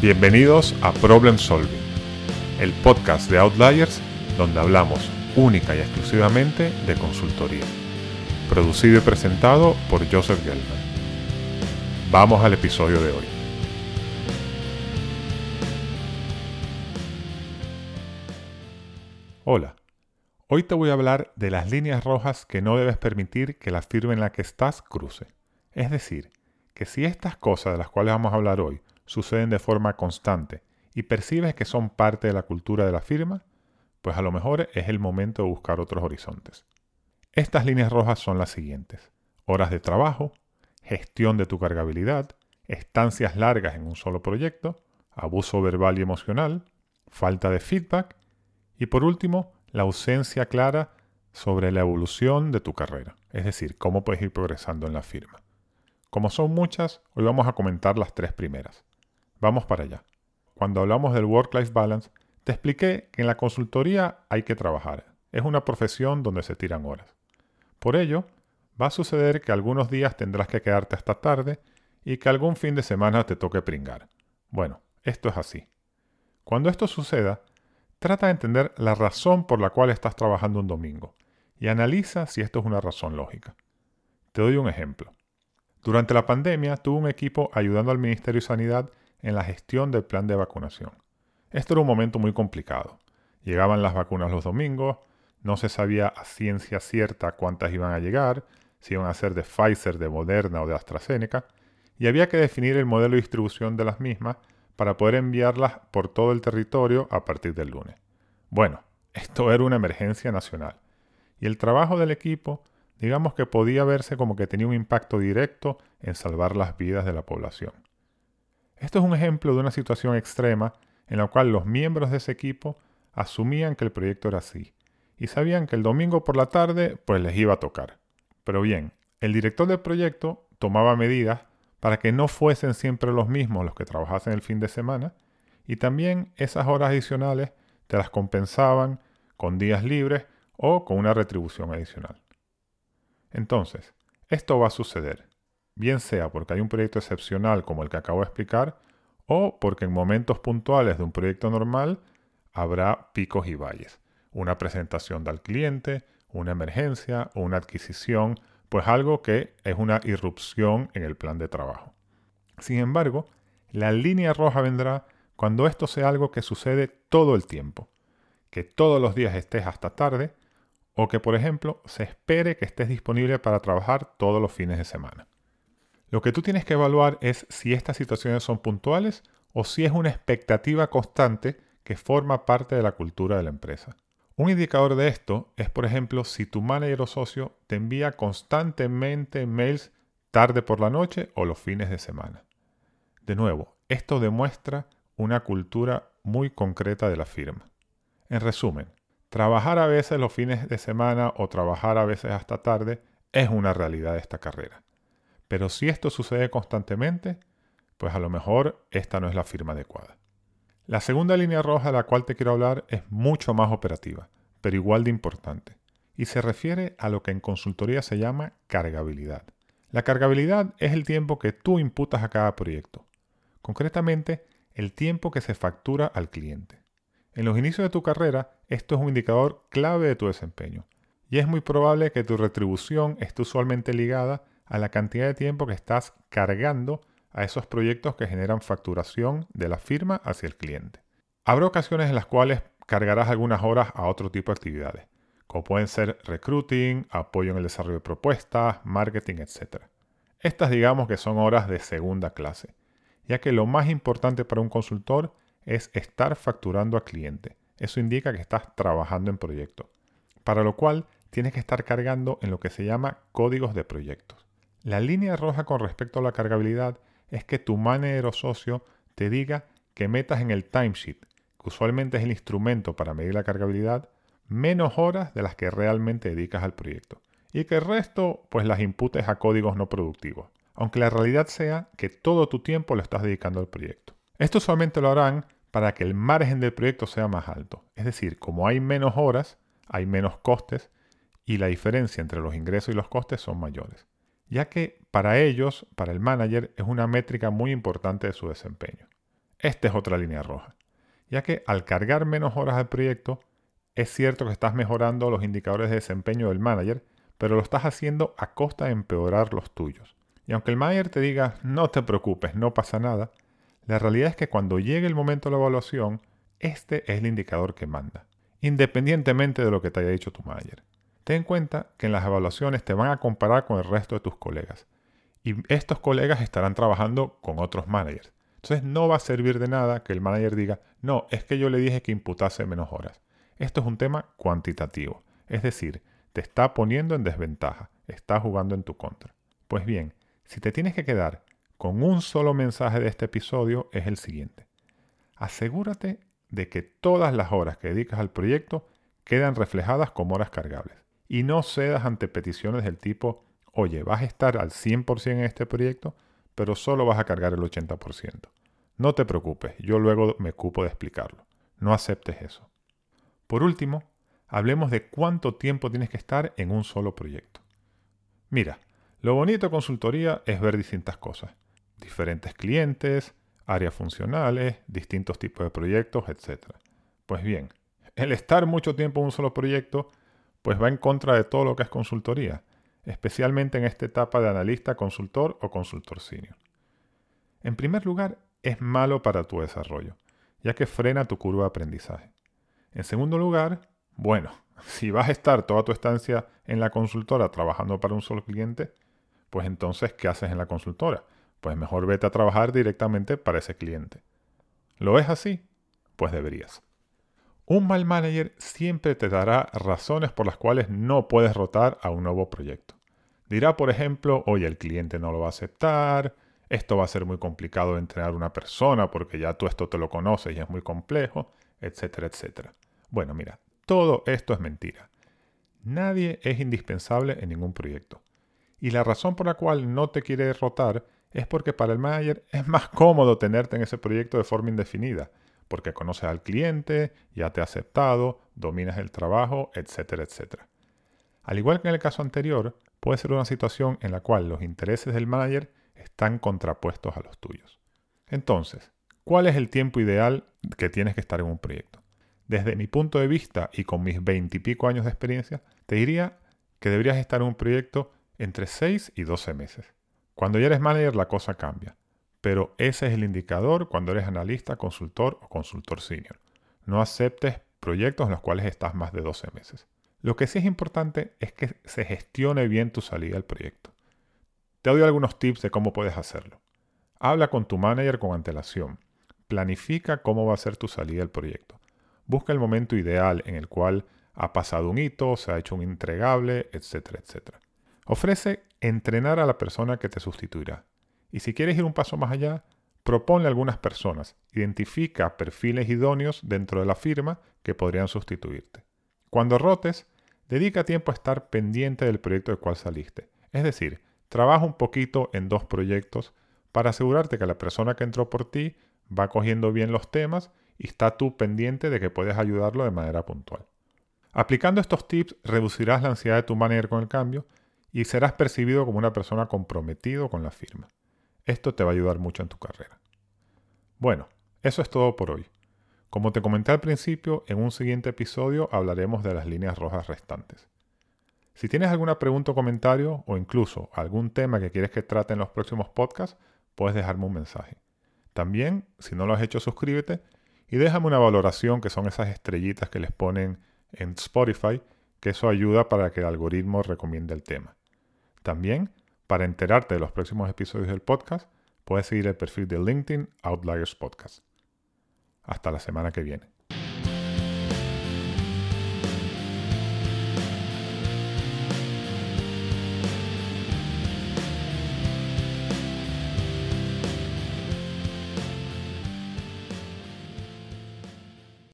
Bienvenidos a Problem Solving, el podcast de Outliers donde hablamos única y exclusivamente de consultoría. Producido y presentado por Joseph Gelman. Vamos al episodio de hoy. Hola, hoy te voy a hablar de las líneas rojas que no debes permitir que la firma en la que estás cruce. Es decir, que si estas cosas de las cuales vamos a hablar hoy suceden de forma constante y percibes que son parte de la cultura de la firma, pues a lo mejor es el momento de buscar otros horizontes. Estas líneas rojas son las siguientes. Horas de trabajo, gestión de tu cargabilidad, estancias largas en un solo proyecto, abuso verbal y emocional, falta de feedback y por último, la ausencia clara sobre la evolución de tu carrera, es decir, cómo puedes ir progresando en la firma. Como son muchas, hoy vamos a comentar las tres primeras. Vamos para allá. Cuando hablamos del work-life balance, te expliqué que en la consultoría hay que trabajar. Es una profesión donde se tiran horas. Por ello, va a suceder que algunos días tendrás que quedarte hasta tarde y que algún fin de semana te toque pringar. Bueno, esto es así. Cuando esto suceda, trata de entender la razón por la cual estás trabajando un domingo y analiza si esto es una razón lógica. Te doy un ejemplo. Durante la pandemia tuve un equipo ayudando al Ministerio de Sanidad en la gestión del plan de vacunación. Esto era un momento muy complicado. Llegaban las vacunas los domingos, no se sabía a ciencia cierta cuántas iban a llegar, si iban a ser de Pfizer, de Moderna o de AstraZeneca, y había que definir el modelo de distribución de las mismas para poder enviarlas por todo el territorio a partir del lunes. Bueno, esto era una emergencia nacional, y el trabajo del equipo digamos que podía verse como que tenía un impacto directo en salvar las vidas de la población. Esto es un ejemplo de una situación extrema en la cual los miembros de ese equipo asumían que el proyecto era así y sabían que el domingo por la tarde pues les iba a tocar. Pero bien, el director del proyecto tomaba medidas para que no fuesen siempre los mismos los que trabajasen el fin de semana y también esas horas adicionales te las compensaban con días libres o con una retribución adicional. Entonces, esto va a suceder bien sea porque hay un proyecto excepcional como el que acabo de explicar, o porque en momentos puntuales de un proyecto normal habrá picos y valles. Una presentación del cliente, una emergencia una adquisición, pues algo que es una irrupción en el plan de trabajo. Sin embargo, la línea roja vendrá cuando esto sea algo que sucede todo el tiempo, que todos los días estés hasta tarde o que, por ejemplo, se espere que estés disponible para trabajar todos los fines de semana. Lo que tú tienes que evaluar es si estas situaciones son puntuales o si es una expectativa constante que forma parte de la cultura de la empresa. Un indicador de esto es, por ejemplo, si tu manager o socio te envía constantemente mails tarde por la noche o los fines de semana. De nuevo, esto demuestra una cultura muy concreta de la firma. En resumen, trabajar a veces los fines de semana o trabajar a veces hasta tarde es una realidad de esta carrera. Pero si esto sucede constantemente, pues a lo mejor esta no es la firma adecuada. La segunda línea roja de la cual te quiero hablar es mucho más operativa, pero igual de importante, y se refiere a lo que en consultoría se llama cargabilidad. La cargabilidad es el tiempo que tú imputas a cada proyecto, concretamente el tiempo que se factura al cliente. En los inicios de tu carrera, esto es un indicador clave de tu desempeño, y es muy probable que tu retribución esté usualmente ligada a la cantidad de tiempo que estás cargando a esos proyectos que generan facturación de la firma hacia el cliente. Habrá ocasiones en las cuales cargarás algunas horas a otro tipo de actividades, como pueden ser recruiting, apoyo en el desarrollo de propuestas, marketing, etc. Estas digamos que son horas de segunda clase, ya que lo más importante para un consultor es estar facturando al cliente. Eso indica que estás trabajando en proyectos, para lo cual tienes que estar cargando en lo que se llama códigos de proyectos. La línea roja con respecto a la cargabilidad es que tu manager o socio te diga que metas en el timesheet, que usualmente es el instrumento para medir la cargabilidad, menos horas de las que realmente dedicas al proyecto. Y que el resto pues las imputes a códigos no productivos, aunque la realidad sea que todo tu tiempo lo estás dedicando al proyecto. Esto solamente lo harán para que el margen del proyecto sea más alto. Es decir, como hay menos horas, hay menos costes y la diferencia entre los ingresos y los costes son mayores ya que para ellos, para el manager, es una métrica muy importante de su desempeño. esta es otra línea roja, ya que al cargar menos horas al proyecto, es cierto que estás mejorando los indicadores de desempeño del manager, pero lo estás haciendo a costa de empeorar los tuyos. Y aunque el manager te diga, no te preocupes, no pasa nada, la realidad es que cuando llegue el momento de la evaluación, este es el indicador que manda, independientemente de lo que te haya dicho tu manager. Ten en cuenta que en las evaluaciones te van a comparar con el resto de tus colegas. Y estos colegas estarán trabajando con otros managers. Entonces no va a servir de nada que el manager diga, no, es que yo le dije que imputase menos horas. Esto es un tema cuantitativo. Es decir, te está poniendo en desventaja, está jugando en tu contra. Pues bien, si te tienes que quedar con un solo mensaje de este episodio es el siguiente. Asegúrate de que todas las horas que dedicas al proyecto quedan reflejadas como horas cargables y no cedas ante peticiones del tipo, oye, vas a estar al 100% en este proyecto, pero solo vas a cargar el 80%. No te preocupes, yo luego me ocupo de explicarlo. No aceptes eso. Por último, hablemos de cuánto tiempo tienes que estar en un solo proyecto. Mira, lo bonito de consultoría es ver distintas cosas. Diferentes clientes, áreas funcionales, distintos tipos de proyectos, etc. Pues bien, el estar mucho tiempo en un solo proyecto pues va en contra de todo lo que es consultoría, especialmente en esta etapa de analista, consultor o consultor senior. En primer lugar, es malo para tu desarrollo, ya que frena tu curva de aprendizaje. En segundo lugar, bueno, si vas a estar toda tu estancia en la consultora trabajando para un solo cliente, pues entonces, ¿qué haces en la consultora? Pues mejor vete a trabajar directamente para ese cliente. ¿Lo es así? Pues deberías. Un mal manager siempre te dará razones por las cuales no puedes rotar a un nuevo proyecto. Dirá, por ejemplo, oye, el cliente no lo va a aceptar, esto va a ser muy complicado de entrenar a una persona porque ya tú esto te lo conoces y es muy complejo, etcétera, etcétera. Bueno, mira, todo esto es mentira. Nadie es indispensable en ningún proyecto. Y la razón por la cual no te quiere rotar es porque para el manager es más cómodo tenerte en ese proyecto de forma indefinida porque conoces al cliente, ya te ha aceptado, dominas el trabajo, etcétera, etcétera. Al igual que en el caso anterior, puede ser una situación en la cual los intereses del manager están contrapuestos a los tuyos. Entonces, ¿cuál es el tiempo ideal que tienes que estar en un proyecto? Desde mi punto de vista y con mis veintipico años de experiencia, te diría que deberías estar en un proyecto entre 6 y 12 meses. Cuando ya eres manager la cosa cambia pero ese es el indicador cuando eres analista, consultor o consultor senior. No aceptes proyectos en los cuales estás más de 12 meses. Lo que sí es importante es que se gestione bien tu salida al proyecto. Te doy algunos tips de cómo puedes hacerlo. Habla con tu manager con antelación. Planifica cómo va a ser tu salida al proyecto. Busca el momento ideal en el cual ha pasado un hito, se ha hecho un entregable, etcétera, etcétera. Ofrece entrenar a la persona que te sustituirá. Y si quieres ir un paso más allá, proponle a algunas personas, identifica perfiles idóneos dentro de la firma que podrían sustituirte. Cuando rotes, dedica tiempo a estar pendiente del proyecto del cual saliste. Es decir, trabaja un poquito en dos proyectos para asegurarte que la persona que entró por ti va cogiendo bien los temas y está tú pendiente de que puedes ayudarlo de manera puntual. Aplicando estos tips reducirás la ansiedad de tu manager con el cambio y serás percibido como una persona comprometido con la firma. Esto te va a ayudar mucho en tu carrera. Bueno, eso es todo por hoy. Como te comenté al principio, en un siguiente episodio hablaremos de las líneas rojas restantes. Si tienes alguna pregunta o comentario o incluso algún tema que quieres que trate en los próximos podcasts, puedes dejarme un mensaje. También, si no lo has hecho, suscríbete y déjame una valoración que son esas estrellitas que les ponen en Spotify, que eso ayuda para que el algoritmo recomiende el tema. También, para enterarte de los próximos episodios del podcast, puedes seguir el perfil de LinkedIn Outliers Podcast. Hasta la semana que viene.